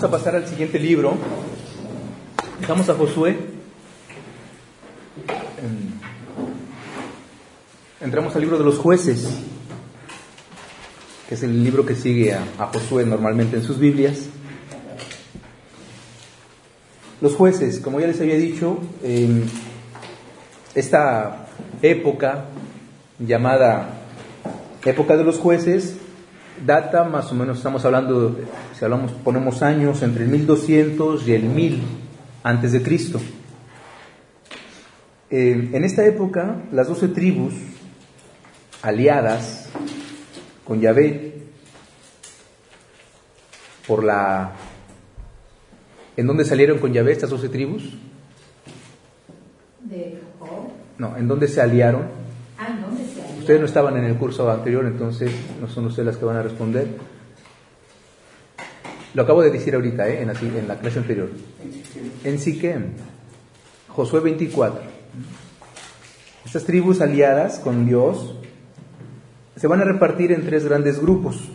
Vamos a pasar al siguiente libro. Dejamos a Josué. Entramos al libro de los jueces, que es el libro que sigue a, Josué normalmente en sus Biblias. Los jueces, como ya les había dicho, esta época llamada época de los jueces data más o menos, estamos hablando, si hablamos, ponemos años entre el 1200 y el 1000 antes de Cristo. Eh, en esta época, las doce tribus aliadas con Yahvé por la... ¿En dónde salieron con Yahvé estas doce tribus? De Jacob. No, ¿en dónde se aliaron? Ah, ¿en dónde se aliaron? Ustedes no estaban en el curso anterior, entonces no son ustedes las que van a responder. Lo acabo de decir ahorita, ¿eh? en, la, clase anterior. En Siquem, Josué 24. Estas tribus aliadas con Dios se van a repartir en tres grandes grupos,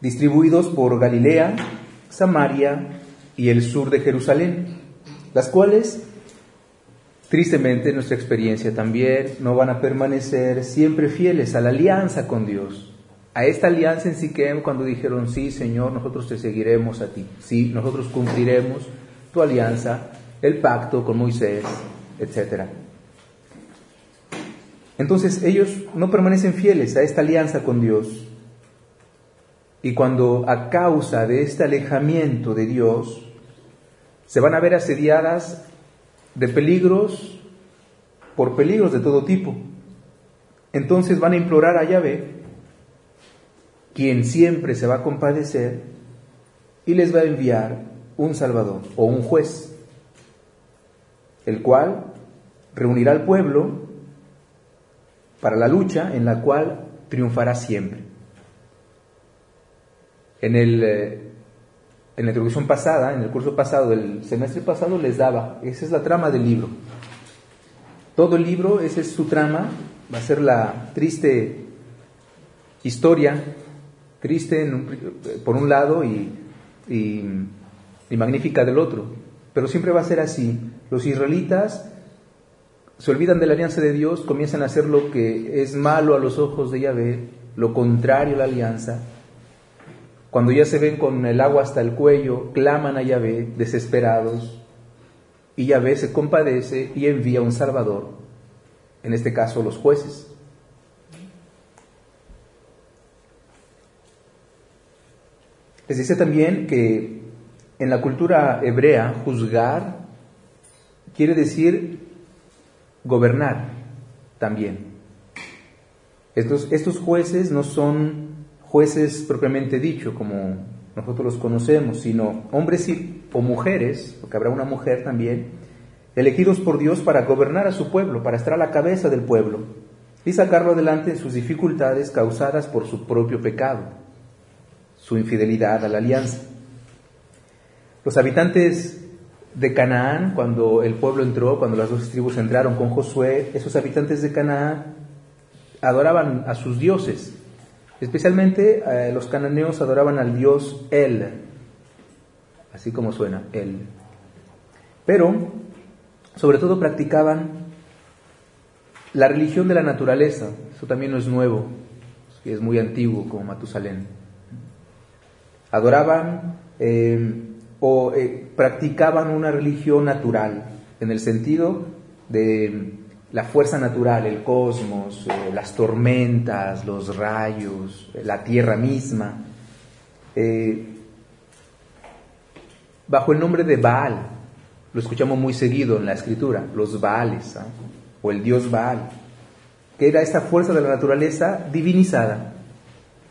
distribuidos por Galilea, Samaria y el sur de Jerusalén, las cuales, tristemente en nuestra experiencia también, no van a permanecer siempre fieles a la alianza con Dios. A esta alianza en Siquem cuando dijeron, sí Señor, nosotros te seguiremos a ti, sí, nosotros cumpliremos tu alianza, el pacto con Moisés, etcétera. Entonces ellos no permanecen fieles a esta alianza con Dios. Y cuando a causa de este alejamiento de Dios se van a ver asediadas de peligros, por peligros de todo tipo, entonces van a implorar a Yahvé, quien siempre se va a compadecer y les va a enviar un Salvador o un juez, el cual reunirá al pueblo para la lucha en la cual triunfará siempre. En, el, eh, en la introducción pasada, en el curso pasado, el semestre pasado, les daba, esa es la trama del libro. Todo el libro, esa es su trama, va a ser la triste historia, triste por un lado y, y magnífica del otro, pero siempre va a ser así. Los israelitas se olvidan de la alianza de Dios, comienzan a hacer lo que es malo a los ojos de Yahvé, lo contrario a la alianza. Cuando ya se ven con el agua hasta el cuello, claman a Yahvé desesperados y Yahvé se compadece y envía un Salvador, en este caso los jueces. Les dice también que en la cultura hebrea juzgar quiere decir gobernar también. Estos, estos jueces no son jueces propiamente dicho, como nosotros los conocemos, sino hombres o mujeres, porque habrá una mujer también, elegidos por Dios para gobernar a su pueblo, para estar a la cabeza del pueblo y sacarlo adelante en sus dificultades causadas por su propio pecado, su infidelidad a la alianza. Los habitantes de Canaán, cuando el pueblo entró, cuando las dos tribus entraron con Josué, esos habitantes de Canaán adoraban a sus dioses. Especialmente eh, los cananeos adoraban al dios El, así como suena, El. Pero, sobre todo, practicaban la religión de la naturaleza. Eso también no es nuevo, es muy antiguo, como Matusalén. Adoraban eh, o eh, practicaban una religión natural, en el sentido de la fuerza natural, el cosmos, eh, las tormentas, los rayos, la tierra misma, eh, bajo el nombre de Baal. Lo escuchamos muy seguido en la escritura, los Baales, ¿ah? o el dios Baal, que era esta fuerza de la naturaleza divinizada.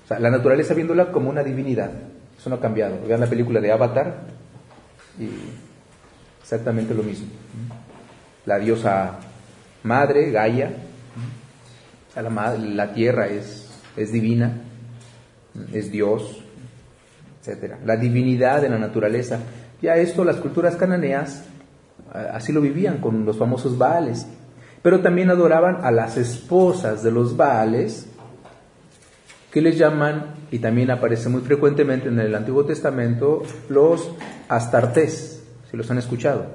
O sea, la naturaleza viéndola como una divinidad. Eso no ha cambiado. Vean la película de Avatar, y exactamente lo mismo. La diosa madre, Gaia, la, la tierra es, es divina, es Dios, etc. La divinidad de la naturaleza. Ya esto las culturas cananeas así lo vivían con los famosos Baales. Pero también adoraban a las esposas de los Baales que les llaman, y también aparece muy frecuentemente en el Antiguo Testamento, los astartés, si los han escuchado.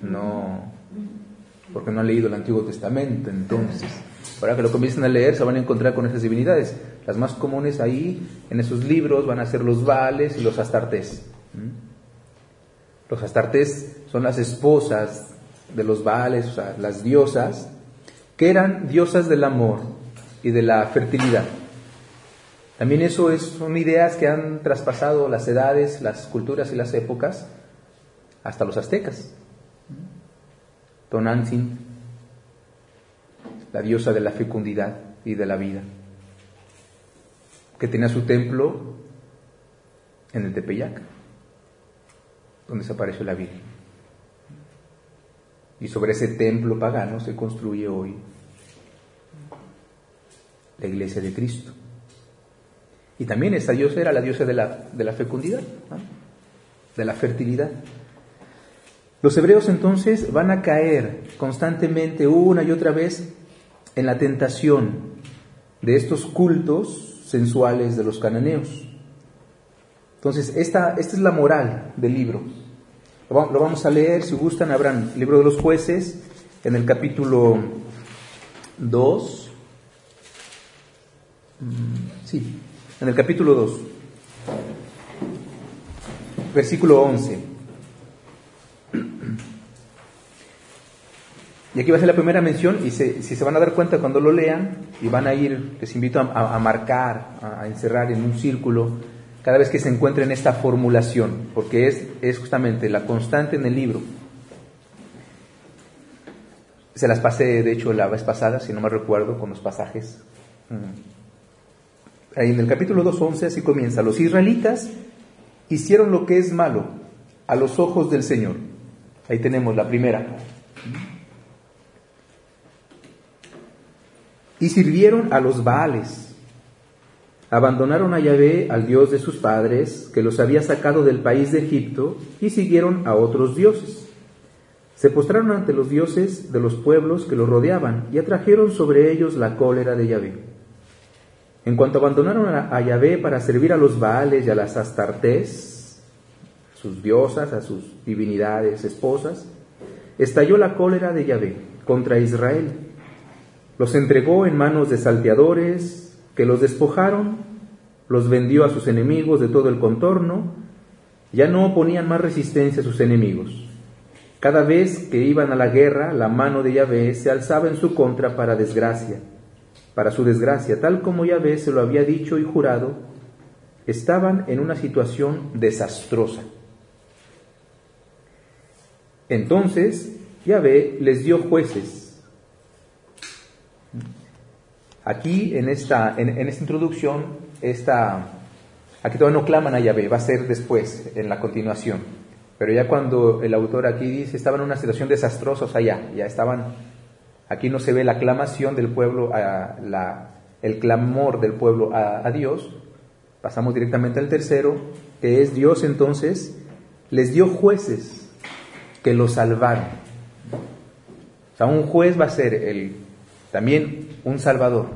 No, porque no han leído el Antiguo Testamento, entonces. Ahora que lo comiencen a leer, se van a encontrar con esas divinidades. Las más comunes ahí, en esos libros, van a ser los Vales y los Astartés. Los Astartés son las esposas de los Vales, o sea, las diosas, que eran diosas del amor y de la fertilidad. También eso es, son ideas que han traspasado las edades, las culturas y las épocas hasta los aztecas. Tonantzin, la diosa de la fecundidad y de la vida, que tenía su templo en el Tepeyac, donde se apareció la Virgen. Y sobre ese templo pagano se construye hoy la iglesia de Cristo. Y también esta diosa era la diosa de la, de la fecundidad, de la fertilidad. Los hebreos entonces van a caer constantemente una y otra vez en la tentación de estos cultos sensuales de los cananeos. Entonces, esta, esta es la moral del libro. Lo vamos a leer, si gustan, habrán libro de los jueces en el capítulo 2. Mm, sí, en el capítulo 2, versículo 11. Y aquí va a ser la primera mención y si se van a dar cuenta cuando lo lean y van a ir, les invito a, marcar, a, encerrar en un círculo cada vez que se encuentren esta formulación, porque es, es justamente la constante en el libro. Se las pasé, de hecho, la vez pasada, si no me recuerdo, con los pasajes. Mm. Ahí en el capítulo 2.11 así comienza. Los israelitas hicieron lo que es malo a los ojos del Señor. Ahí tenemos la primera. y sirvieron a los Baales. Abandonaron a Yahvé, al Dios de sus padres, que los había sacado del país de Egipto, y siguieron a otros dioses. Se postraron ante los dioses de los pueblos que los rodeaban y atrajeron sobre ellos la cólera de Yahvé. En cuanto abandonaron a Yahvé para servir a los Baales y a las Astartés, sus diosas, a sus divinidades esposas, estalló la cólera de Yahvé contra Israel los entregó en manos de salteadores que los despojaron, los vendió a sus enemigos de todo el contorno, ya no oponían más resistencia a sus enemigos. Cada vez que iban a la guerra, la mano de Yahvé se alzaba en su contra para desgracia, para su desgracia, tal como Yahvé se lo había dicho y jurado, estaban en una situación desastrosa. Entonces Yahvé les dio jueces. Aquí en esta, en, esta introducción, esta, aquí todavía no claman a Yahvé, va a ser después, en la continuación. Pero ya cuando el autor aquí dice, estaban en una situación desastrosa, o sea, ya, ya estaban, aquí no se ve la aclamación del pueblo, a la, el clamor del pueblo a, Dios, pasamos directamente al tercero, que es Dios entonces les dio jueces que los salvaron. O sea, un juez va a ser el también un Salvador.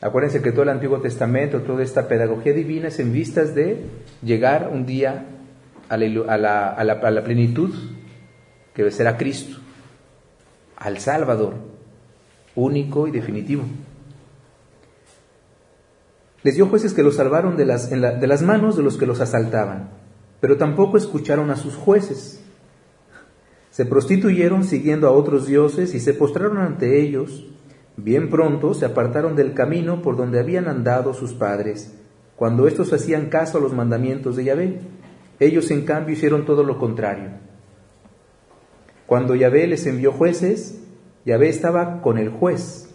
Acuérdense que todo el Antiguo Testamento, toda esta pedagogía divina es en vistas de llegar un día a la, a la plenitud que será Cristo, al Salvador, único y definitivo. Les dio jueces que los salvaron de las, de las manos de los que los asaltaban, pero tampoco escucharon a sus jueces. Se prostituyeron siguiendo a otros dioses y se postraron ante ellos. Bien pronto se apartaron del camino por donde habían andado sus padres, cuando éstos hacían caso a los mandamientos de Yahvé. Ellos en cambio hicieron todo lo contrario. Cuando Yahvé les envió jueces, Yahvé estaba con el juez.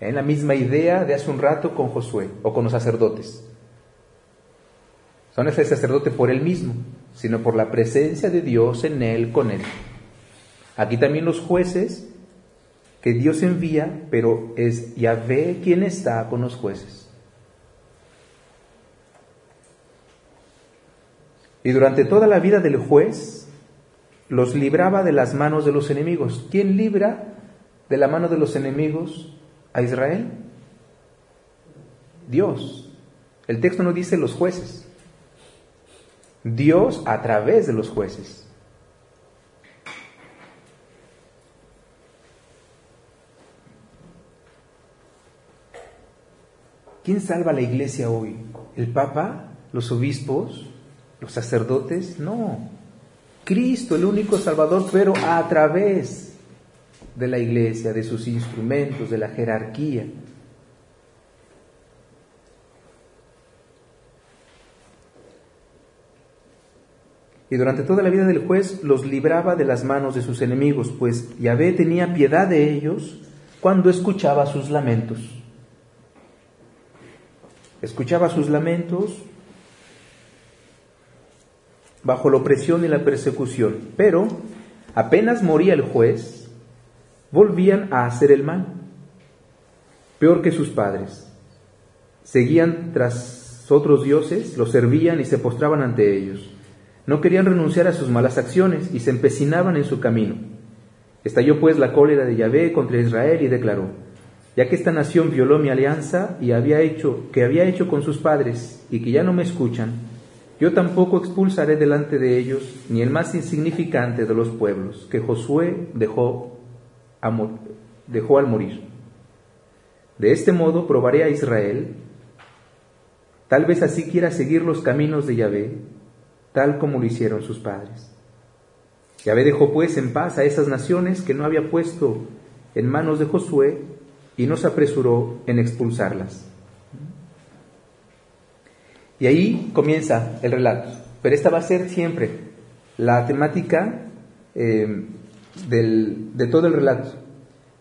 En la misma idea de hace un rato con Josué o con los sacerdotes. Son ese sacerdote por él mismo sino por la presencia de Dios en él, con él. Aquí también los jueces que Dios envía, pero es Yahvé quien está con los jueces. Y durante toda la vida del juez, los libraba de las manos de los enemigos. ¿Quién libra de la mano de los enemigos a Israel? Dios. El texto no dice los jueces. Dios a través de los jueces. ¿Quién salva a la iglesia hoy? ¿El Papa? ¿Los obispos? ¿Los sacerdotes? No. Cristo, el único Salvador, pero a través de la iglesia, de sus instrumentos, de la jerarquía. Y durante toda la vida del juez los libraba de las manos de sus enemigos, pues Yahvé tenía piedad de ellos cuando escuchaba sus lamentos. Escuchaba sus lamentos bajo la opresión y la persecución, pero apenas moría el juez, volvían a hacer el mal, peor que sus padres. Seguían tras otros dioses, los servían y se postraban ante ellos. No querían renunciar a sus malas acciones y se empecinaban en su camino. Estalló pues la cólera de Yahvé contra Israel y declaró, ya que esta nación violó mi alianza y había hecho que había hecho con sus padres y que ya no me escuchan, yo tampoco expulsaré delante de ellos ni el más insignificante de los pueblos que Josué dejó, dejó al morir. De este modo probaré a Israel, tal vez así quiera seguir los caminos de Yahvé, tal como lo hicieron sus padres. Yahvé dejó pues en paz a esas naciones que no había puesto en manos de Josué y no se apresuró en expulsarlas. Y ahí comienza el relato. Pero esta va a ser siempre la temática eh, de todo el relato.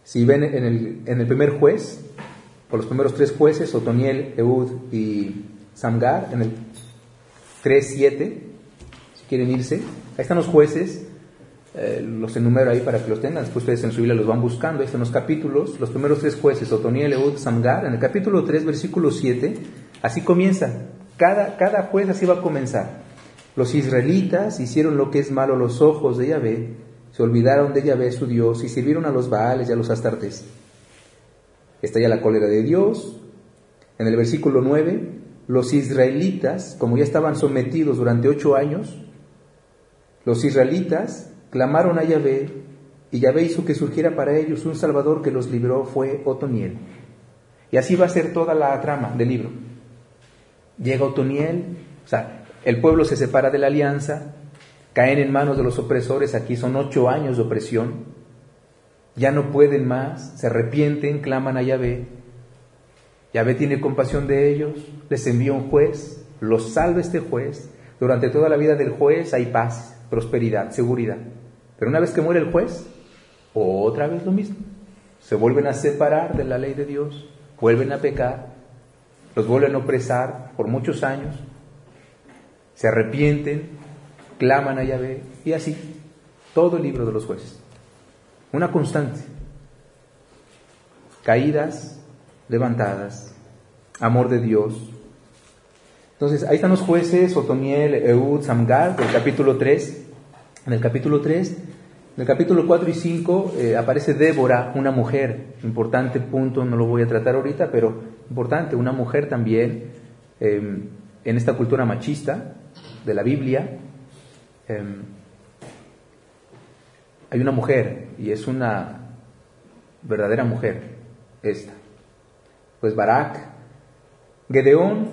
Si ven en el, en el primer juez, o los primeros tres jueces, Otoniel, Eud y Samgar, en el 3-7, quieren irse. Ahí están los jueces, eh, los enumero ahí para que los tengan, después ustedes en su Biblia los van buscando, ahí están los capítulos, los primeros tres jueces, Otoniel, Eud, Samgar, en el capítulo 3, versículo 7, así comienza, cada, cada juez así va a comenzar. Los israelitas hicieron lo que es malo a los ojos de Yahvé, se olvidaron de Yahvé su Dios y sirvieron a los Baales y a los Astartes. Está ya la cólera de Dios. En el versículo 9, los israelitas, como ya estaban sometidos durante ocho años, los israelitas clamaron a Yahvé y Yahvé hizo que surgiera para ellos un Salvador que los libró, fue Otoniel. Y así va a ser toda la trama del libro. Llega Otoniel, o sea, el pueblo se separa de la alianza, caen en manos de los opresores, aquí son ocho años de opresión, ya no pueden más, se arrepienten, claman a Yahvé. Yahvé tiene compasión de ellos, les envía un juez, los salva este juez. Durante toda la vida del juez hay paz, prosperidad, seguridad. Pero una vez que muere el juez, otra vez lo mismo. Se vuelven a separar de la ley de Dios, vuelven a pecar, los vuelven a opresar por muchos años, se arrepienten, claman a Yahvé y así, todo el libro de los jueces. Una constante. Caídas, levantadas, amor de Dios. Entonces, ahí están los jueces, Otoniel, Eud, Samgar, del capítulo 3. En el capítulo 3, en el capítulo 4 y 5 eh, aparece Débora, una mujer, importante punto, no lo voy a tratar ahorita, pero importante, una mujer también em, en esta cultura machista de la Biblia. Em, hay una mujer y es una verdadera mujer, esta. Pues Barak, Gedeón,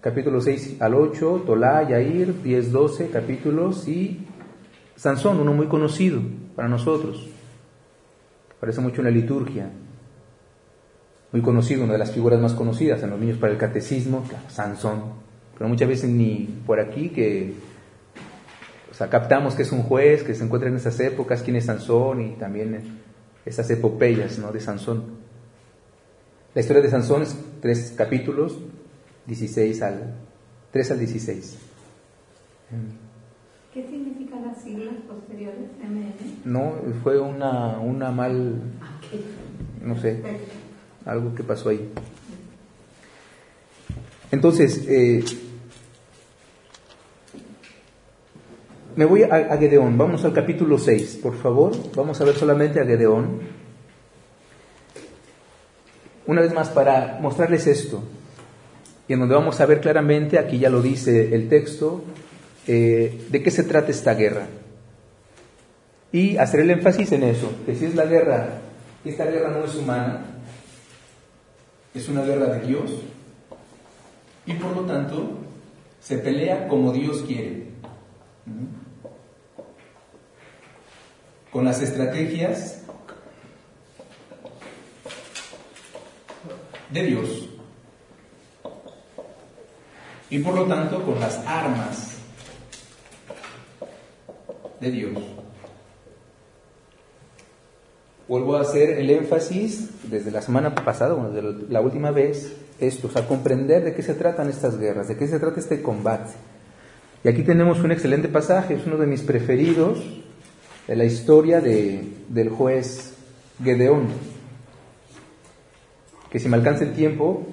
capítulo 6 al 8, Tolá, Yair, 10, 12 capítulos y Sansón, uno muy conocido para nosotros, aparece mucho en la liturgia, muy conocido, una de las figuras más conocidas en los niños para el catecismo, Sansón, pero muchas veces ni por aquí que sea, captamos que es un juez que se encuentra en esas épocas, quién es Sansón y también esas epopeyas ¿no? de Sansón. La historia de Sansón es tres capítulos, 16 al 3 al 16. ¿Qué significan las siglas posteriores MN? No, fue una, una mal, no sé, algo que pasó ahí. Entonces, eh, me voy a, a, Gedeón, vamos al capítulo 6, por favor, vamos a ver solamente a Gedeón. una vez más para mostrarles esto, y en donde vamos a ver claramente, aquí ya lo dice el texto, eh, de qué se trata esta guerra. Y hacer el énfasis en eso, que si es la guerra, esta guerra no es humana, es una guerra de Dios, y por lo tanto se pelea como Dios quiere, con las estrategias de Dios y por lo tanto con las armas de Dios. Vuelvo a hacer el énfasis desde la semana pasada, bueno, la última vez, esto, a comprender de qué se tratan estas guerras, de qué se trata este combate. Y aquí tenemos un excelente pasaje, es uno de mis preferidos, de la historia de, del juez Gedeón, que si me alcanza el tiempo,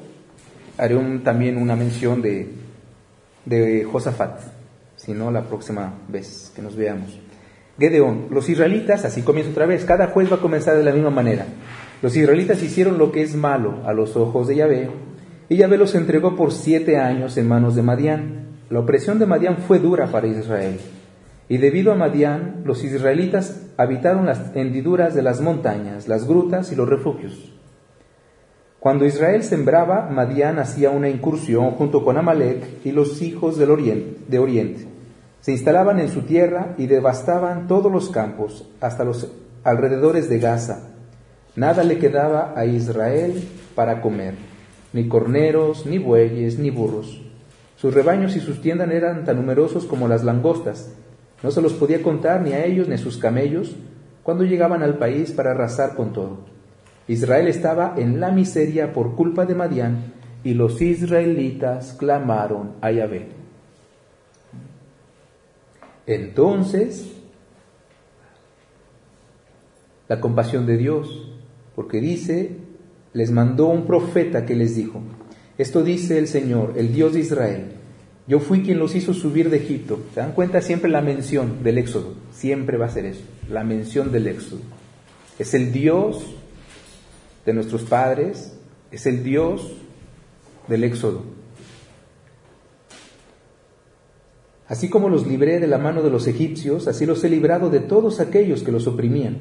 haré también una mención de, de Josafat, si no la próxima vez que nos veamos. Gedeón, los israelitas, así comienza otra vez, cada juez va a comenzar de la misma manera. Los israelitas hicieron lo que es malo a los ojos de Yahvé, y Yahvé los entregó por siete años en manos de Madián. La opresión de Madián fue dura para Israel. Y debido a Madián, los israelitas habitaron las hendiduras de las montañas, las grutas y los refugios. Cuando Israel sembraba, Madián hacía una incursión junto con Amalek y los hijos del de Oriente. Se instalaban en su tierra y devastaban todos los campos, hasta los alrededores de Gaza. Nada le quedaba a Israel para comer, ni corneros, ni bueyes, ni burros. Sus rebaños y sus tiendas eran tan numerosos como las langostas. No se los podía contar ni a ellos ni a sus camellos cuando llegaban al país para arrasar con todo. Israel estaba en la miseria por culpa de Madián y los israelitas clamaron a Yahvé. Entonces, la compasión de Dios, porque dice, les mandó un profeta que les dijo, esto dice el Señor, el Dios de Israel, yo fui quien los hizo subir de Egipto. ¿Se dan cuenta siempre la mención del Éxodo? Siempre va a ser eso, la mención del Éxodo. Es el Dios de nuestros padres, es el Dios del Éxodo. Así como los libré de la mano de los egipcios, así los he librado de todos aquellos que los oprimían.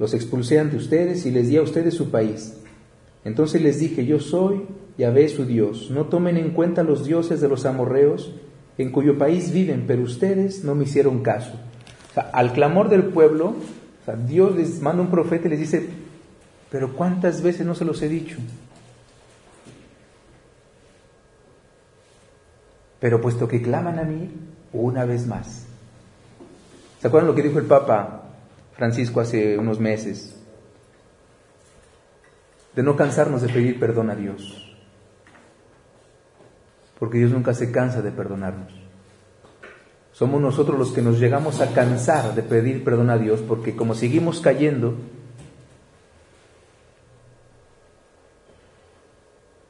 Los expulsé ante ustedes y les di a ustedes su país. Entonces les dije, yo soy Yahvé su Dios. No tomen en cuenta los dioses de los amorreos, en cuyo país viven, pero ustedes no me hicieron caso. al clamor del pueblo, Dios les manda un profeta y les dice, pero ¿cuántas veces no se los he dicho? Pero puesto que claman a mí, una vez más. ¿Se acuerdan lo que dijo el Papa Francisco hace unos meses? De no cansarnos de pedir perdón a Dios. Porque Dios nunca se cansa de perdonarnos. Somos nosotros los que nos llegamos a cansar de pedir perdón a Dios porque como seguimos cayendo,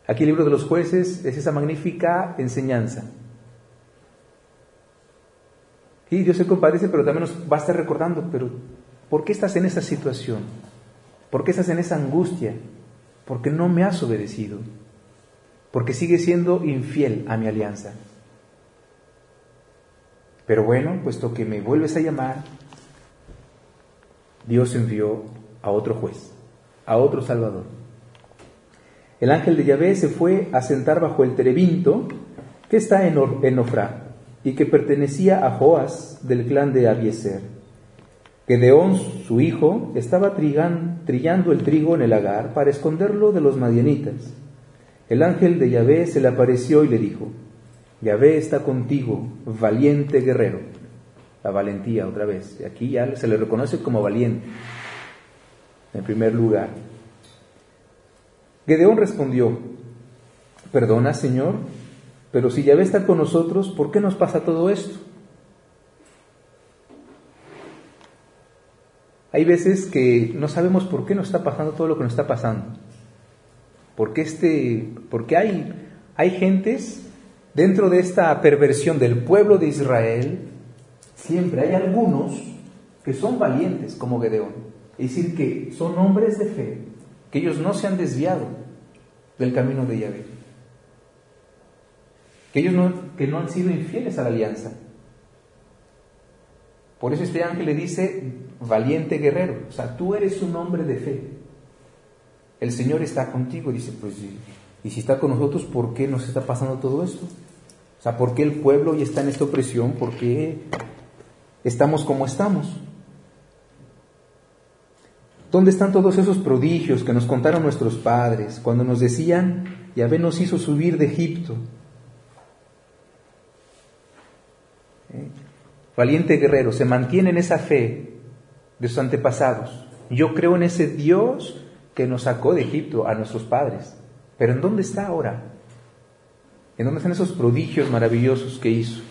aquí el libro de los jueces es esa magnífica enseñanza y Dios se compadece, pero también nos va a estar recordando, pero ¿por qué estás en esa situación? ¿Por qué estás en esa angustia? Porque no me has obedecido. Porque sigues siendo infiel a mi alianza. Pero bueno, puesto que me vuelves a llamar, Dios envió a otro juez, a otro Salvador. El ángel de Yahvé se fue a sentar bajo el terebinto que está en, Ofrá y que pertenecía a Joás del clan de Abieser. Gedeón, su hijo, estaba trillando el trigo en el lagar para esconderlo de los madianitas. El ángel de Yahvé se le apareció y le dijo, Yahvé está contigo, valiente guerrero. La valentía otra vez. Aquí ya se le reconoce como valiente, en primer lugar. Gedeón respondió, Perdona, Señor, pero si Yahvé está con nosotros, ¿por qué nos pasa todo esto? Hay veces que no sabemos por qué nos está pasando todo lo que nos está pasando. Porque, este, porque hay, hay gentes dentro de esta perversión del pueblo de Israel, siempre hay algunos que son valientes como Gedeón. Es decir, que son hombres de fe, que ellos no se han desviado, del camino de Yahvé. Que ellos no, que no han sido infieles a la alianza. Por eso este ángel le dice, valiente guerrero, o sea, tú eres un hombre de fe. El Señor está contigo. Dice, pues, y, si está con nosotros, ¿por qué nos está pasando todo esto? O sea, ¿por qué el pueblo ya está en esta opresión? ¿Por qué estamos como estamos? ¿Dónde están todos esos prodigios que nos contaron nuestros padres cuando nos decían, Yahvé nos hizo subir de Egipto? ¿Eh? Valiente guerrero, se mantiene en esa fe de sus antepasados. Yo creo en ese Dios que nos sacó de Egipto a nuestros padres. Pero ¿en dónde está ahora? ¿En dónde están esos prodigios maravillosos que hizo?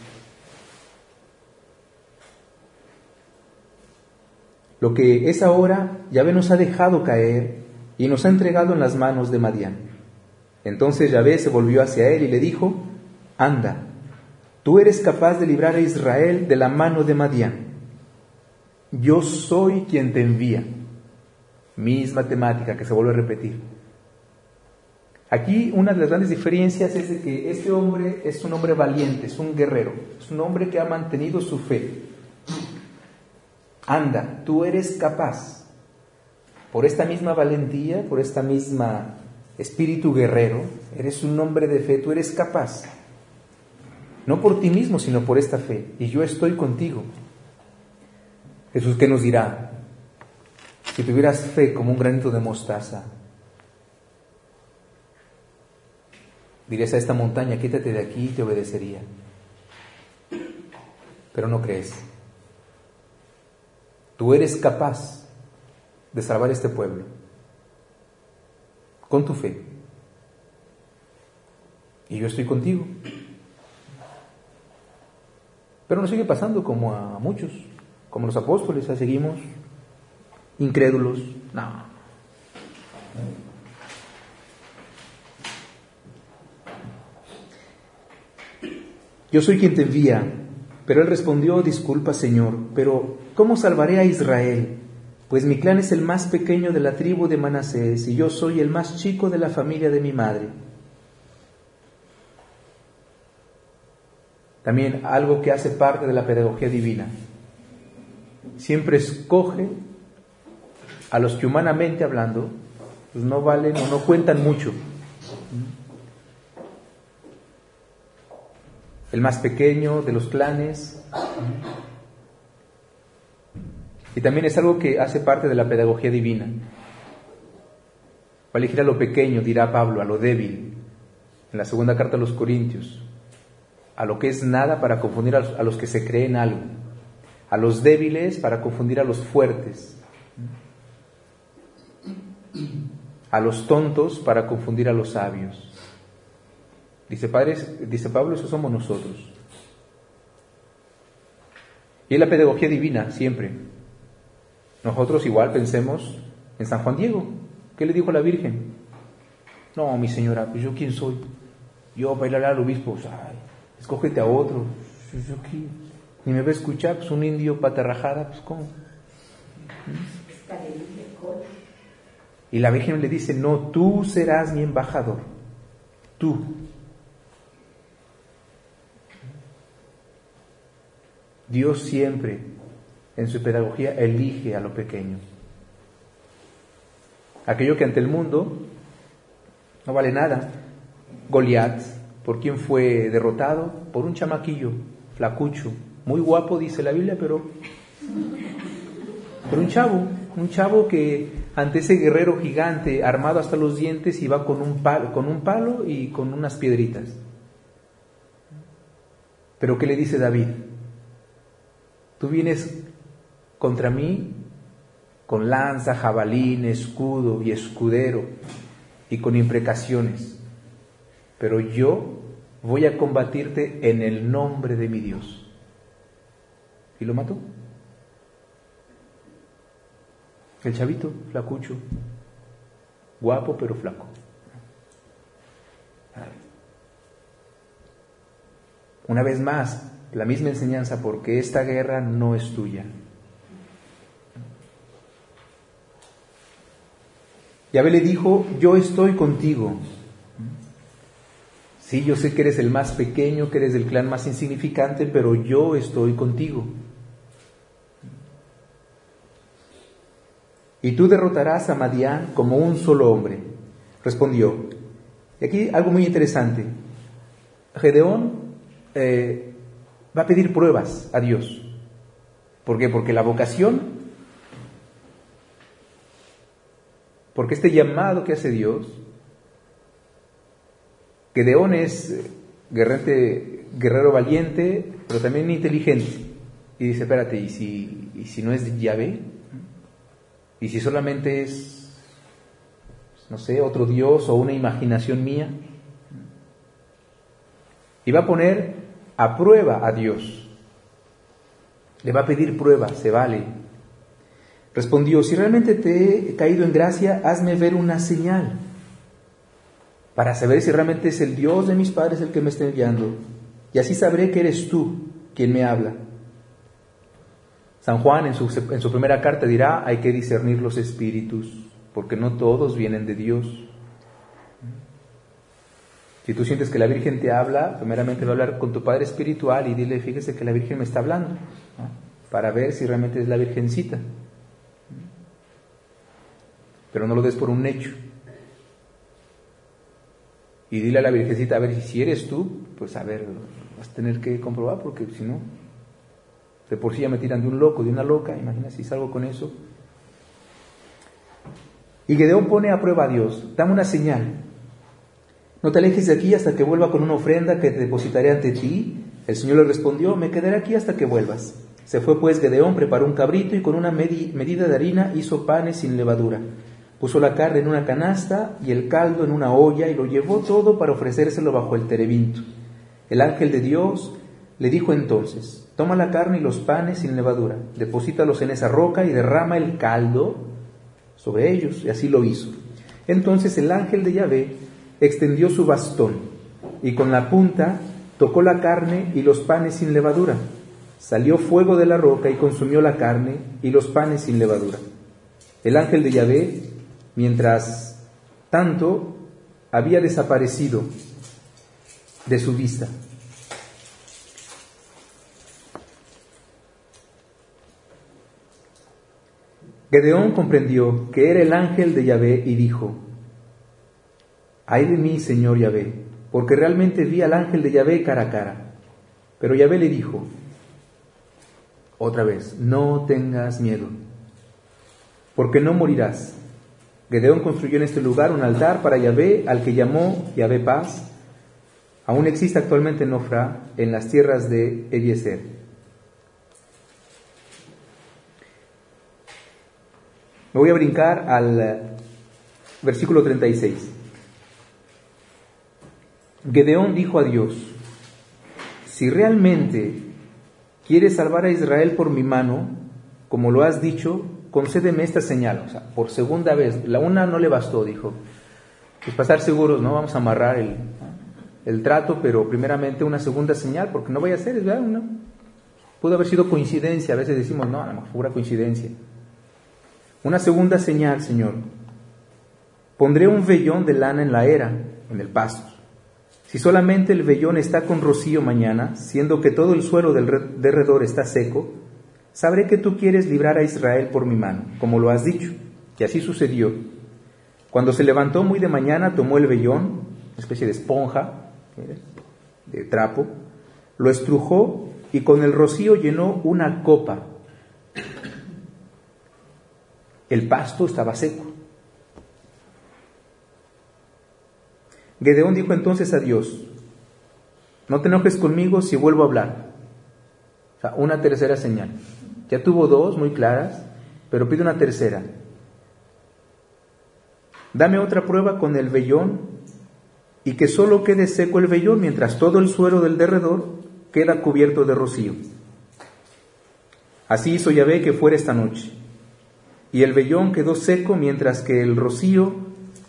Lo que es ahora, Yahvé nos ha dejado caer y nos ha entregado en las manos de Madián. Entonces Yahvé se volvió hacia él y le dijo, anda, tú eres capaz de librar a Israel de la mano de Madián. Yo soy quien te envía. Misma temática que se vuelve a repetir. Aquí una de las grandes diferencias es que este hombre es un hombre valiente, es un guerrero, es un hombre que ha mantenido su fe, anda, tú eres capaz, por esta misma valentía, por esta misma espíritu guerrero, eres un hombre de fe, tú eres capaz. No por ti mismo, sino por esta fe. Y yo estoy contigo. Jesús, ¿qué nos dirá? Si tuvieras fe como un granito de mostaza, dirías a esta montaña, quítate de aquí y te obedecería. Pero no crees. Tú eres capaz de salvar este pueblo con tu fe. Y yo estoy contigo. Pero nos sigue pasando como a muchos, como los apóstoles, seguimos incrédulos. No. Yo soy quien te envía. Pero él respondió, disculpa Señor, pero ¿cómo salvaré a Israel? Pues mi clan es el más pequeño de la tribu de Manasés y yo soy el más chico de la familia de mi madre. También algo que hace parte de la pedagogía divina. Siempre escoge a los que humanamente hablando pues no valen o no cuentan mucho. El más pequeño de los clanes, y también es algo que hace parte de la pedagogía divina. Va a elegir a lo pequeño, dirá Pablo, a lo débil, en la segunda carta a los Corintios, a lo que es nada para confundir a los que se creen algo, a los débiles para confundir a los fuertes, a los tontos para confundir a los sabios. Dice, dice Pablo, eso somos nosotros. Y es la pedagogía divina, siempre. Nosotros igual pensemos en San Juan Diego. ¿Qué le dijo la Virgen? No, mi señora, pues yo quién soy. Yo bailaré al obispo. Ay, escógete a otro. Yo, Ni me va a escuchar, pues un indio patarrajada, pues cómo. Y la Virgen le dice, no, tú serás mi embajador. Tú. Dios siempre en su pedagogía elige a lo pequeño. Aquello que ante el mundo no vale nada. Goliat, ¿por quién fue derrotado? Por un chamaquillo, flacucho, muy guapo, dice la Biblia, pero por un chavo, un chavo que ante ese guerrero gigante armado hasta los dientes iba con un palo, con un palo y con unas piedritas. Pero ¿qué le dice David? Tú vienes contra mí con lanza, jabalín, escudo y escudero y con imprecaciones. Pero yo voy a combatirte en el nombre de mi Dios. Y lo mató. El chavito, flacucho, guapo pero flaco. Una vez más, la misma enseñanza, porque esta guerra no es tuya. Yahvé le dijo, yo estoy contigo, Sí, yo sé que eres el más pequeño, que eres del clan más insignificante, pero yo estoy contigo. Y tú derrotarás a Madián como un solo hombre. Respondió. Y aquí algo muy interesante. Gedeón eh, va a pedir pruebas a Dios. ¿Por qué? Porque la vocación, porque este llamado que hace Dios, Gedeón es guerrero valiente, pero también inteligente. Y dice, espérate, ¿y si, y si no es Yahvé? ¿Y si solamente es, no sé, otro Dios o una imaginación mía? Y va a poner a prueba a Dios. Le va a pedir prueba, se vale. Respondió, si realmente te he caído en gracia, hazme ver una señal para saber si realmente es el Dios de mis padres el que me está enviando. Y así sabré que eres tú quien me habla. San Juan en su, en su primera carta dirá, hay que discernir los espíritus, porque no todos vienen de Dios. Si tú sientes que la Virgen te habla, primeramente va a hablar con tu Padre Espiritual y dile, fíjese que la Virgen me está hablando, para ver si realmente es la Virgencita. Pero no lo des por un hecho. Y dile a la Virgencita, a ver, si eres tú, pues a ver, vas a tener que comprobar, porque si no, de por sí ya me tiran de un loco, de una loca, imagina si salgo con eso. Y Gedeón pone a prueba a Dios, dame una señal, no te alejes de aquí hasta que vuelva con una ofrenda que te depositaré ante ti. El Señor le respondió, me quedaré aquí hasta que vuelvas. Se fue pues Gedeón, preparó un cabrito y con una medida de harina hizo panes sin levadura. Puso la carne en una canasta y el caldo en una olla y lo llevó todo para ofrecérselo bajo el terebinto. El ángel de Dios le dijo entonces, toma la carne y los panes sin levadura, deposítalos en esa roca y derrama el caldo sobre ellos. Y así lo hizo. Entonces el ángel de Yahvé extendió su bastón y con la punta tocó la carne y los panes sin levadura. Salió fuego de la roca y consumió la carne y los panes sin levadura. El ángel de Yahvé, mientras tanto, había desaparecido de su vista. Gedeón comprendió que era el ángel de Yahvé y dijo, Ay de mí, Señor Yahvé, porque realmente vi al ángel de Yahvé cara a cara. Pero Yahvé le dijo, otra vez, no tengas miedo, porque no morirás. Gedeón construyó en este lugar un altar para Yahvé, al que llamó Yahvé Paz. Aún existe actualmente en Ofra, en las tierras de Eliezer. Me voy a brincar al versículo 36. Gedeón dijo a Dios, si realmente quieres salvar a Israel por mi mano, como lo has dicho, concédeme esta señal. O sea, por segunda vez, la una no le bastó, dijo. Pues para estar seguros, ¿no? Vamos a amarrar el, el trato, pero primeramente una segunda señal, porque no vaya a ser, ¿verdad? Una, pudo haber sido coincidencia, a veces decimos, no, no, pura coincidencia. Una segunda señal, Señor. Pondré un vellón de lana en la era, en el pasto. Si solamente el vellón está con rocío mañana, siendo que todo el suelo del derredor está seco, sabré que tú quieres librar a Israel por mi mano, como lo has dicho. Y así sucedió. Cuando se levantó muy de mañana, tomó el vellón, una especie de esponja, ¿eh? de trapo, lo estrujó y con el rocío llenó una copa. El pasto estaba seco. Gedeón dijo entonces a Dios, no te enojes conmigo si vuelvo a hablar. O sea, una tercera señal. Ya tuvo dos muy claras, pero pide una tercera. Dame otra prueba con el vellón y que solo quede seco el vellón mientras todo el suelo del derredor queda cubierto de rocío. Así hizo Yahvé que fuera esta noche. Y el vellón quedó seco mientras que el rocío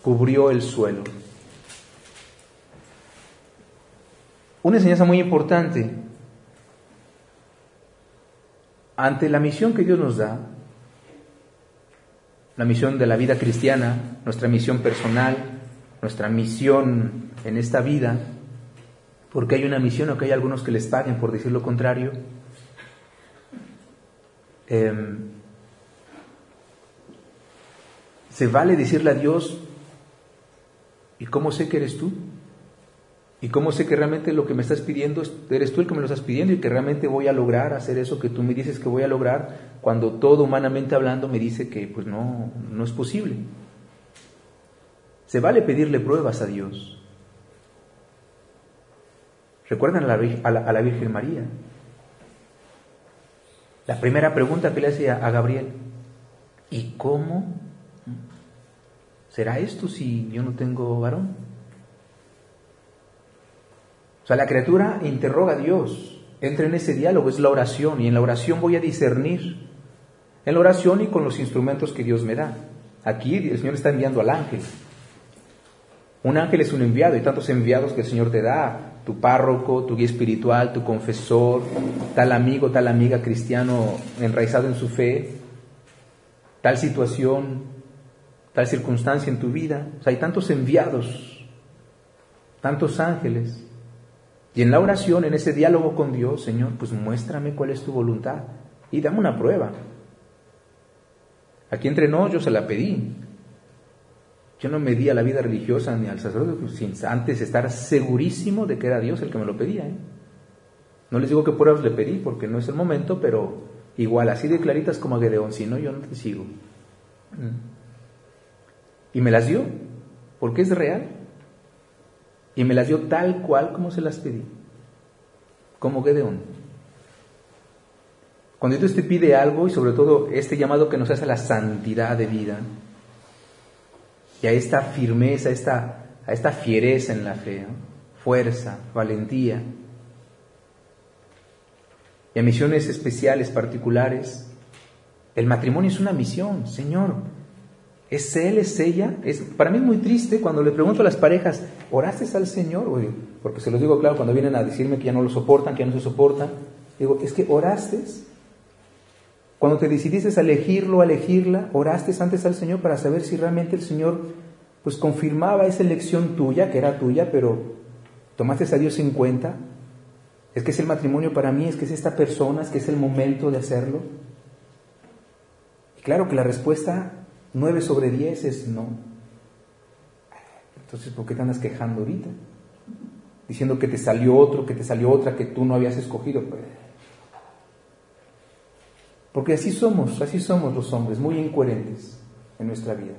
cubrió el suelo. Una enseñanza muy importante. Ante la misión que Dios nos da, la misión de la vida cristiana, nuestra misión personal, nuestra misión en esta vida, porque hay una misión o que hay algunos que les paguen por decir lo contrario. Em, se vale decirle a Dios, ¿y cómo sé que eres tú? ¿Y cómo sé que realmente lo que me estás pidiendo eres tú el que me lo estás pidiendo y que realmente voy a lograr hacer eso que tú me dices que voy a lograr cuando todo humanamente hablando me dice que pues no, no es posible? Se vale pedirle pruebas a Dios. Recuerdan a la, Virgen María. La primera pregunta que le hace a Gabriel, ¿y cómo será esto si yo no tengo varón? O sea, la criatura interroga a Dios, entra en ese diálogo, es la oración, y en la oración voy a discernir. En la oración y con los instrumentos que Dios me da. Aquí el Señor está enviando al ángel. Un ángel es un enviado, y tantos enviados que el Señor te da, tu párroco, tu guía espiritual, tu confesor, tal amigo, tal amiga cristiano enraizado en su fe, tal situación, tal circunstancia en tu vida. O sea, hay tantos enviados, tantos ángeles. Y en la oración, en ese diálogo con Dios, Señor, pues muéstrame cuál es tu voluntad y dame una prueba. Aquí entre no, yo se la pedí. Yo no me di a la vida religiosa ni al sacerdote pues, sin antes estar segurísimo de que era Dios el que me lo pedía. ¿eh? No les digo que pruebas le pedí porque no es el momento, pero igual, así de claritas como a Gedeón, si no, yo no te sigo. Mm. Y me las dio, porque es real. Y me las dio tal cual como se las pedí, como Gedeón. Cuando Dios te pide algo, y sobre todo este llamado que nos hace a la santidad de vida, y a esta firmeza, a esta, a esta fiereza en la fe, fuerza, valentía, y a misiones especiales, particulares, el matrimonio es una misión, Señor, ¿Es él, es ella? Es, para mí es muy triste cuando le pregunto a las parejas, ¿oraste al Señor? Porque se los digo claro, cuando vienen a decirme que ya no lo soportan, que ya no se soportan, digo, es que oraste. Cuando te decidiste a elegirlo, a elegirla, oraste antes al Señor para saber si realmente el Señor pues confirmaba esa elección tuya, que era tuya, pero tomaste a Dios en cuenta. Es que es el matrimonio para mí, es que es esta persona, es que es el momento de hacerlo. Y claro que la respuesta 9 sobre 10 es no. Entonces, ¿por qué te andas quejando ahorita? Diciendo que te salió otro, que te salió otra que tú no habías escogido. Pues. Porque así somos, así somos los hombres, muy incoherentes en nuestra vida.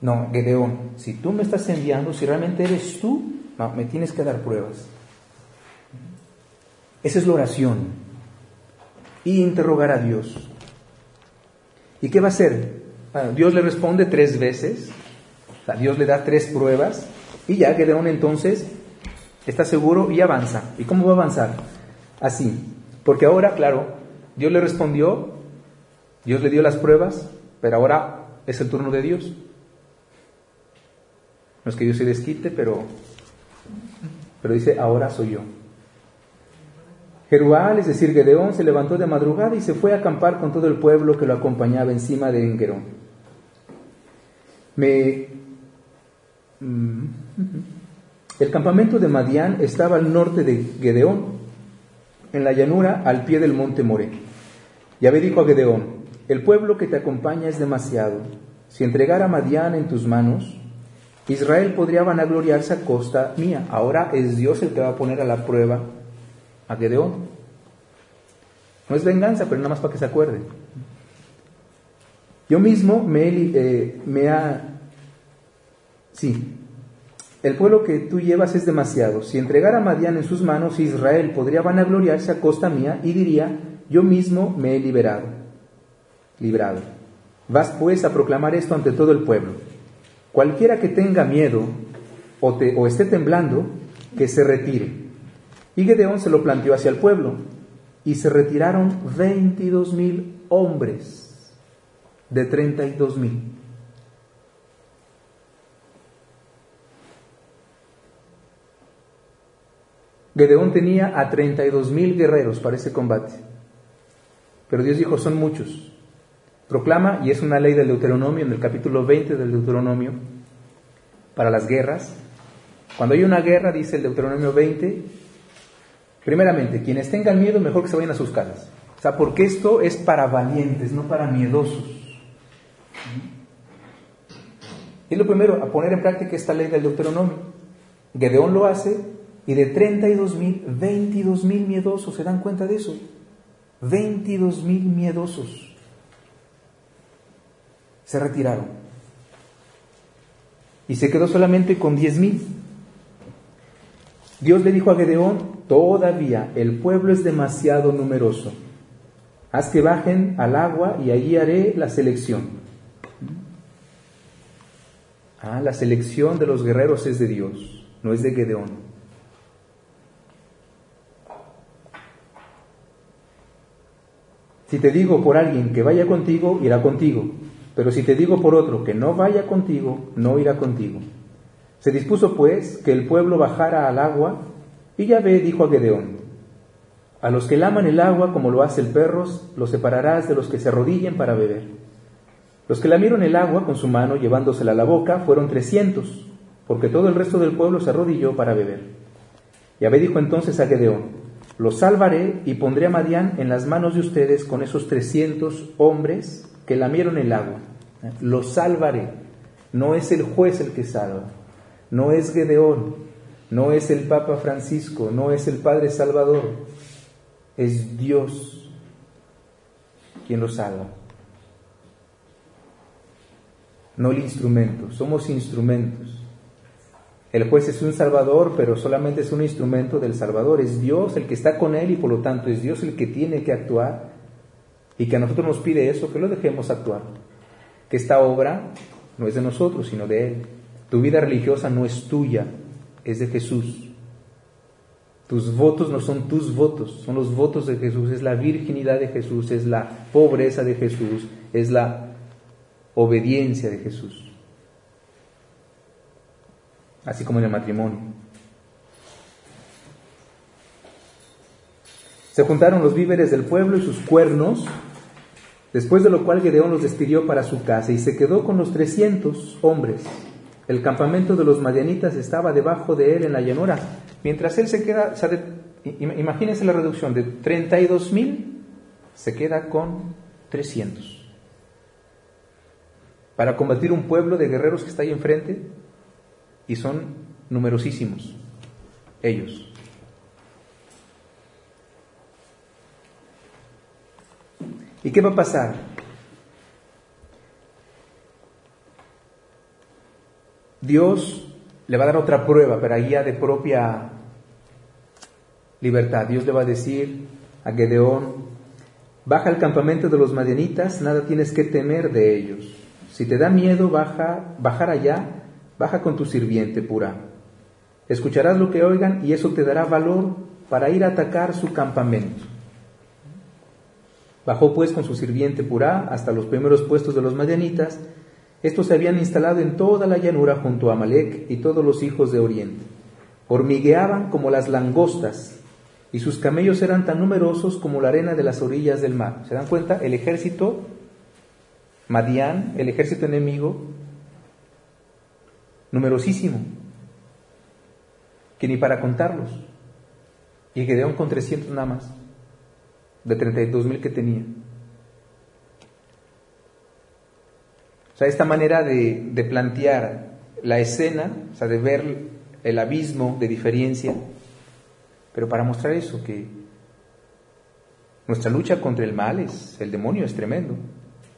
No, Gedeón, si tú me estás enviando, si realmente eres tú, no, me tienes que dar pruebas. Esa es la oración. Y interrogar a Dios. ¿Y qué va a hacer? Dios le responde tres veces, Dios le da tres pruebas y ya Gedeón entonces está seguro y avanza. ¿Y cómo va a avanzar? Así, porque ahora, claro, Dios le respondió, Dios le dio las pruebas, pero ahora es el turno de Dios. No es que Dios se desquite, pero, pero dice, ahora soy yo. Jerual, es decir, Gedeón, se levantó de madrugada y se fue a acampar con todo el pueblo que lo acompañaba encima de Engerón. Me... Mm, el campamento de Madián estaba al norte de Gedeón, en la llanura al pie del monte Moré. Yahvé dijo a Gedeón, el pueblo que te acompaña es demasiado. Si entregara a Madián en tus manos, Israel podría vanagloriarse a costa mía. Ahora es Dios el que va a poner a la prueba a Gedeón. No es venganza, pero nada más para que se acuerde. Yo mismo me, eh, me ha... Sí, el pueblo que tú llevas es demasiado. Si entregara a Madián en sus manos, Israel podría vanagloriarse a costa mía y diría, yo mismo me he liberado, librado. Vas pues a proclamar esto ante todo el pueblo. Cualquiera que tenga miedo o, o esté temblando, que se retire. Y Gedeón se lo planteó hacia el pueblo. Y se retiraron 22 mil hombres de 32 mil. Gedeón tenía a 32 mil guerreros para ese combate. Pero Dios dijo, son muchos. Proclama, y es una ley del Deuteronomio, en el capítulo 20 del Deuteronomio, para las guerras, Cuando hay una guerra, dice el Deuteronomio 20, primeramente, quienes tengan miedo, mejor que se vayan a sus casas. O sea, porque esto es para valientes, no para miedosos. Y lo primero, a poner en práctica esta ley del Deuteronomio. Gedeón lo hace y de 32 mil, 22 mil miedosos, ¿se dan cuenta de eso? 22 mil miedosos se retiraron. Y se quedó solamente con 10 mil. Dios le dijo a Gedeón, todavía el pueblo es demasiado numeroso. Haz que bajen al agua y allí haré la selección. Ah, la selección de los guerreros es de Dios, no es de Gedeón. Si te digo por alguien que vaya contigo, irá contigo. Pero si te digo por otro que no vaya contigo, no irá contigo. Se dispuso pues que el pueblo bajara al agua, y Yahvé dijo a Gedeón, a los que laman el agua como lo hace el perro, los separarás de los que se arrodillen para beber. Los que lamieron el agua con su mano llevándosela a la boca fueron trescientos, porque todo el resto del pueblo se arrodilló para beber. Yahvé dijo entonces a Gedeón, los salvaré y pondré a Madián en las manos de ustedes con esos trescientos hombres que lamieron el agua. Los salvaré. No es el juez el que salva, no es Gedeón, no es el Papa Francisco, no es el Padre Salvador, es Dios quien los salva. No el instrumento, somos instrumentos. El juez es un salvador, pero solamente es un instrumento del salvador. Es Dios el que está con él y por lo tanto es Dios el que tiene que actuar y que a nosotros nos pide eso, que lo dejemos actuar. Que esta obra no es de nosotros, sino de Él. Tu vida religiosa no es tuya, es de Jesús. Tus votos no son tus votos, son los votos de Jesús, es la virginidad de Jesús, es la pobreza de Jesús, es la obediencia de Jesús así como en el matrimonio. Se juntaron los víveres del pueblo y sus cuernos, después de lo cual Gedeón los despidió para su casa y se quedó con los trescientos hombres. El campamento de los madianitas estaba debajo de él en la llanura. Mientras él se queda, imagínense la reducción, de 32 mil se queda con 300. Para combatir un pueblo de guerreros que está ahí enfrente, y son numerosísimos ellos. ¿Y qué va a pasar? Dios le va a dar otra prueba, pero ahí de propia libertad. Dios le va a decir a Gedeón, baja al campamento de los madianitas, nada tienes que temer de ellos. Si te da miedo, baja, bajar allá Baja con tu sirviente pura. Escucharás lo que oigan y eso te dará valor para ir a atacar su campamento. Bajó pues con su sirviente Purá hasta los primeros puestos de los madianitas. Estos se habían instalado en toda la llanura junto a Amalek y todos los hijos de Oriente. Hormigueaban como las langostas y sus camellos eran tan numerosos como la arena de las orillas del mar. ¿Se dan cuenta? El ejército Madián, el ejército enemigo, numerosísimo, que ni para contarlos. Y Gedeón con 300 nada más, de 32 mil que tenía. O sea, esta manera de, de plantear la escena, o sea, de ver el abismo de diferencia, pero para mostrar eso, que nuestra lucha contra el mal es, el demonio es tremendo,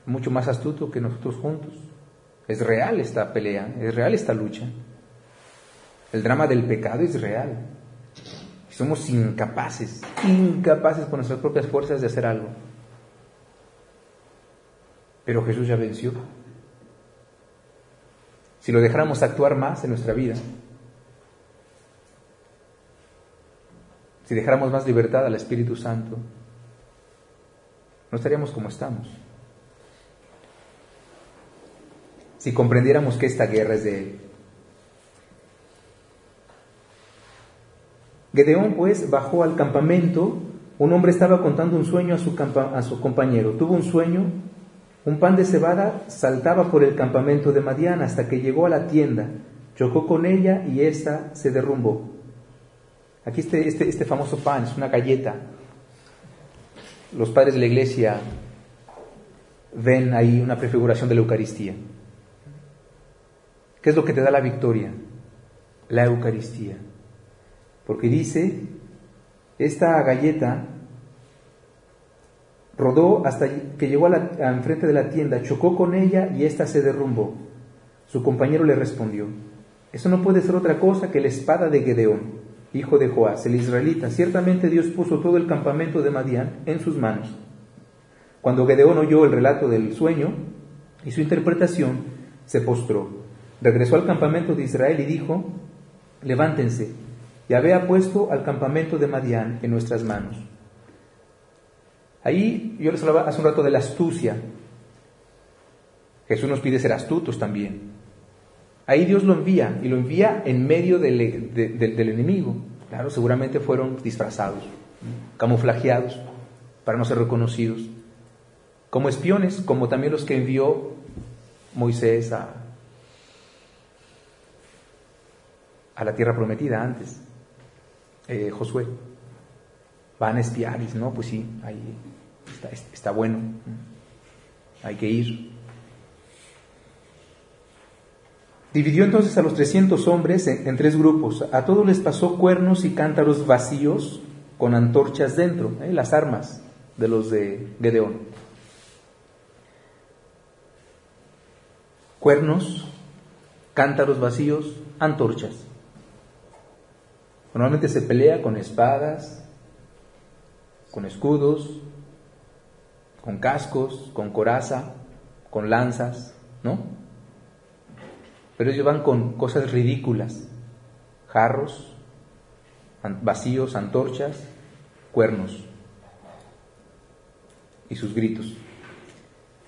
mucho más astuto que nosotros juntos. Es real esta pelea, es real esta lucha. El drama del pecado es real. Somos incapaces, incapaces por nuestras propias fuerzas de hacer algo. Pero Jesús ya venció. Si lo dejáramos actuar más en nuestra vida, si dejáramos más libertad al Espíritu Santo, no estaríamos como estamos. si comprendiéramos que esta guerra es de Él. Gedeón pues bajó al campamento, un hombre estaba contando un sueño a su, a su compañero, tuvo un sueño, un pan de cebada saltaba por el campamento de Madián hasta que llegó a la tienda, chocó con ella y ésta se derrumbó. Aquí este, este, este famoso pan es una galleta. Los padres de la iglesia ven ahí una prefiguración de la Eucaristía. ¿Qué es lo que te da la victoria? La Eucaristía. Porque dice, esta galleta rodó hasta que llegó a la, enfrente de la tienda, chocó con ella y ésta se derrumbó. Su compañero le respondió, eso no puede ser otra cosa que la espada de Gedeón hijo de Joás, el israelita. Ciertamente Dios puso todo el campamento de Madián en sus manos. Cuando Gedeón oyó el relato del sueño y su interpretación, se postró. Regresó al campamento de Israel y dijo, levántense, Yahvé ha puesto al campamento de Madián en nuestras manos. Ahí yo les hablaba hace un rato de la astucia. Jesús nos pide ser astutos también. Ahí Dios lo envía y lo envía en medio del, enemigo. Claro, seguramente fueron disfrazados, camuflajeados para no ser reconocidos, como espiones, como también los que envió Moisés a, a la tierra prometida antes, eh, Josué. Van a espiar no, pues sí, ahí está, bueno, hay que ir. Dividió entonces a los 300 hombres en, tres grupos. A todos les pasó cuernos y cántaros vacíos con antorchas dentro, ¿eh? las armas de los de Gedeón. Cuernos, cántaros vacíos, antorchas. Normalmente se pelea con espadas, con escudos, con cascos, con coraza, con lanzas, ¿no? Pero ellos van con cosas ridículas, jarros, vacíos, antorchas, cuernos y sus gritos.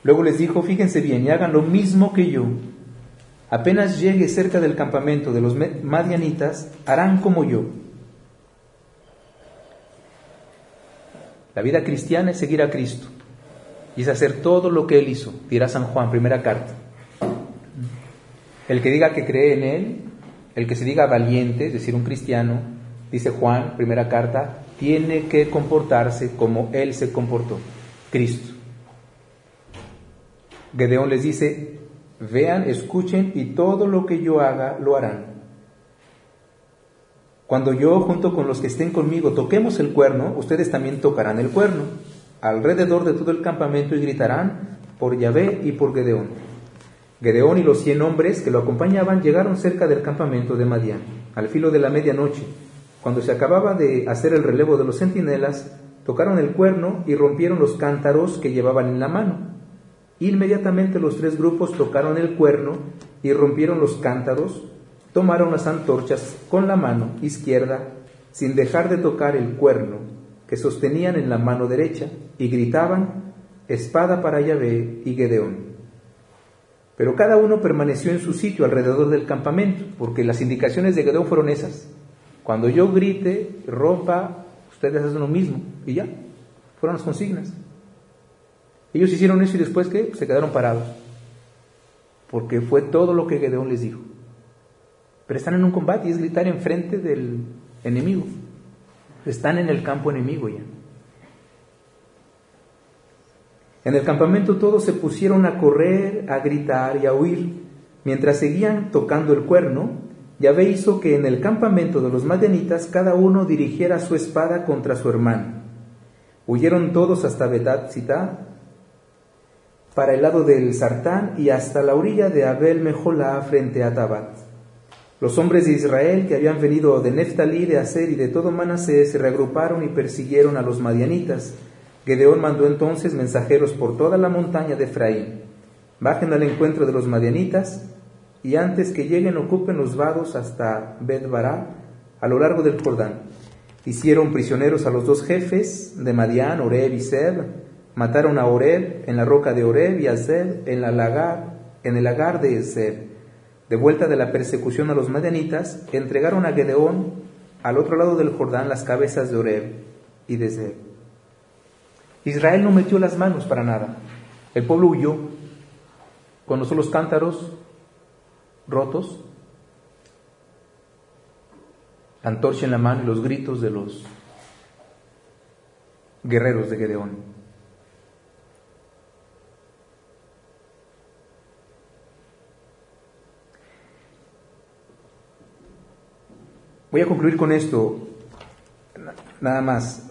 Luego les dijo, fíjense bien y hagan lo mismo que yo. Apenas llegue cerca del campamento de los madianitas, harán como yo. La vida cristiana es seguir a Cristo y hacer todo lo que Él hizo, dirá San Juan, primera carta. El que diga que cree en Él, el que se diga valiente, es decir, un cristiano, dice Juan, primera carta, tiene que comportarse como Él se comportó, Cristo. Gedeón les dice, vean, escuchen y todo lo que yo haga lo harán. Cuando yo, junto con los que estén conmigo, toquemos el cuerno, ustedes también tocarán el cuerno alrededor de todo el campamento y gritarán por Yahvé y por Gedeón. Gedeón y los cien hombres que lo acompañaban llegaron cerca del campamento de Madián, al filo de la medianoche. Cuando se acababa de hacer el relevo de los centinelas, tocaron el cuerno y rompieron los cántaros que llevaban en la mano. Inmediatamente los tres grupos tocaron el cuerno y rompieron los cántaros, tomaron las antorchas con la mano izquierda, sin dejar de tocar el cuerno que sostenían en la mano derecha, y gritaban, Espada para Yahvé y Gedeón. Pero cada uno permaneció en su sitio alrededor del campamento, porque las indicaciones de Gedeón fueron esas. Cuando yo grite, rompa, ustedes hacen lo mismo. Y ya, fueron las consignas. Ellos hicieron eso y después que se quedaron parados. Porque fue todo lo que Gedeón les dijo. Pero están en un combate y es gritar enfrente del enemigo. Están en el campo enemigo ya. En el campamento todos se pusieron a correr, a gritar y a huir. Mientras seguían tocando el cuerno, Yahvé hizo que en el campamento de los madianitas cada uno dirigiera su espada contra su hermano. Huyeron todos hasta Betat para el lado del Sartán y hasta la orilla de Abel Mejolá frente a Tabat. Los hombres de Israel que habían venido de Neftalí, de Aser y de todo Manasés se reagruparon y persiguieron a los madianitas Gedeón mandó entonces mensajeros por toda la montaña de Efraín. Bajen al encuentro de los madianitas y antes que lleguen ocupen los vados hasta Bet-Bará a lo largo del Jordán. Hicieron prisioneros a los dos jefes de Madián, Oreb y Seb. Mataron a Oreb en la roca de Oreb y a Seb en, en el lagar de Seb. De vuelta de la persecución a los madianitas, entregaron a Gedeón al otro lado del Jordán las cabezas de Oreb y de Seb. Israel no metió las manos para nada. El pueblo huyó. Son los cántaros rotos, antorcha en la mano y los gritos de los guerreros de Gedeón. Voy a concluir con esto, nada más.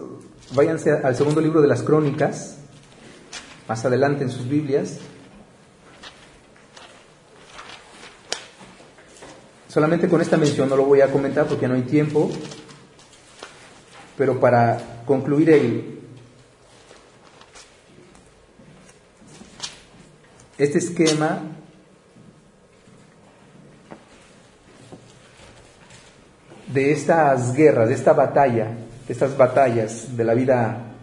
Váyanse al segundo libro de las crónicas, más adelante en sus Biblias. Solamente con esta mención no lo voy a comentar porque no hay tiempo, pero para concluir el, este esquema de estas guerras, de esta batalla, de estas batallas de la vida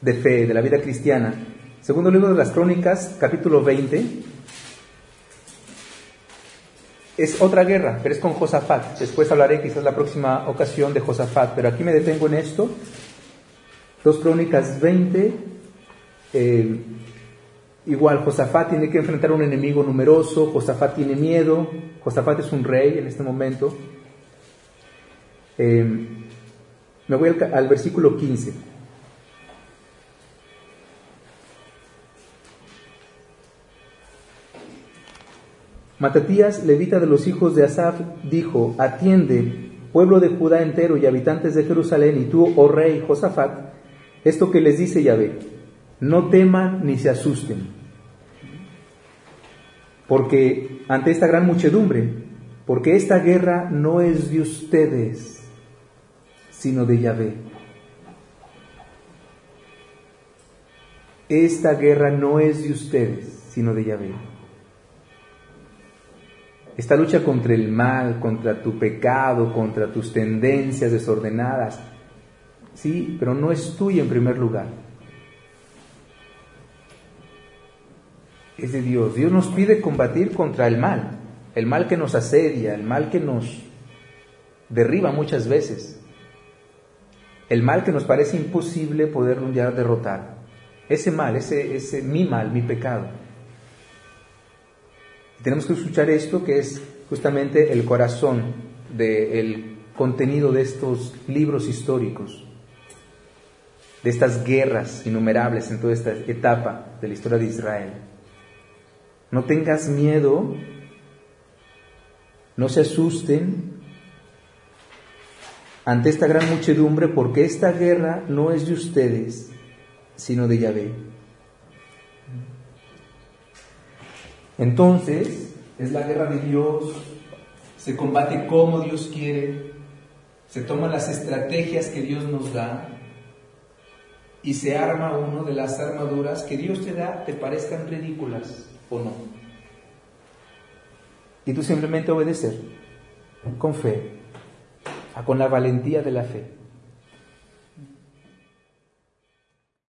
de fe, de la vida cristiana. Segundo libro de las Crónicas, capítulo 20, es otra guerra, pero es con Josafat. Después hablaré quizás la próxima ocasión de Josafat, pero aquí me detengo en esto. Dos Crónicas 20, eh, igual Josafat tiene que enfrentar a un enemigo numeroso, Josafat tiene miedo, Josafat es un rey en este momento. Eh, me voy al, versículo 15. Matatías, levita de los hijos de Asaf, dijo, atiende, pueblo de Judá entero y habitantes de Jerusalén, y tú, oh rey Josafat, esto que les dice Yahvé, no teman ni se asusten, porque ante esta gran muchedumbre, porque esta guerra no es de ustedes, sino de Yahvé. Esta guerra no es de ustedes, sino de Yahvé. Esta lucha contra el mal, contra tu pecado, contra tus tendencias desordenadas, sí, pero no es tuya en primer lugar. Es de Dios. Dios nos pide combatir contra el mal, el mal que nos asedia, el mal que nos derriba muchas veces el mal que nos parece imposible poder un día derrotar. Ese mal, ese, ese mi mal, mi pecado. tenemos que escuchar esto que es justamente el corazón del contenido de estos libros históricos, de estas guerras innumerables en toda esta etapa de la historia de Israel. No tengas miedo, no se asusten, ante esta gran muchedumbre, porque esta guerra no es de ustedes, sino de Yahvé. Entonces, es la guerra de Dios, se combate como Dios quiere, se toman las estrategias que Dios nos da y se arma uno de las armaduras que Dios te da, te parezcan ridículas o no. Y tú simplemente obedecer con fe con la valentía de la fe.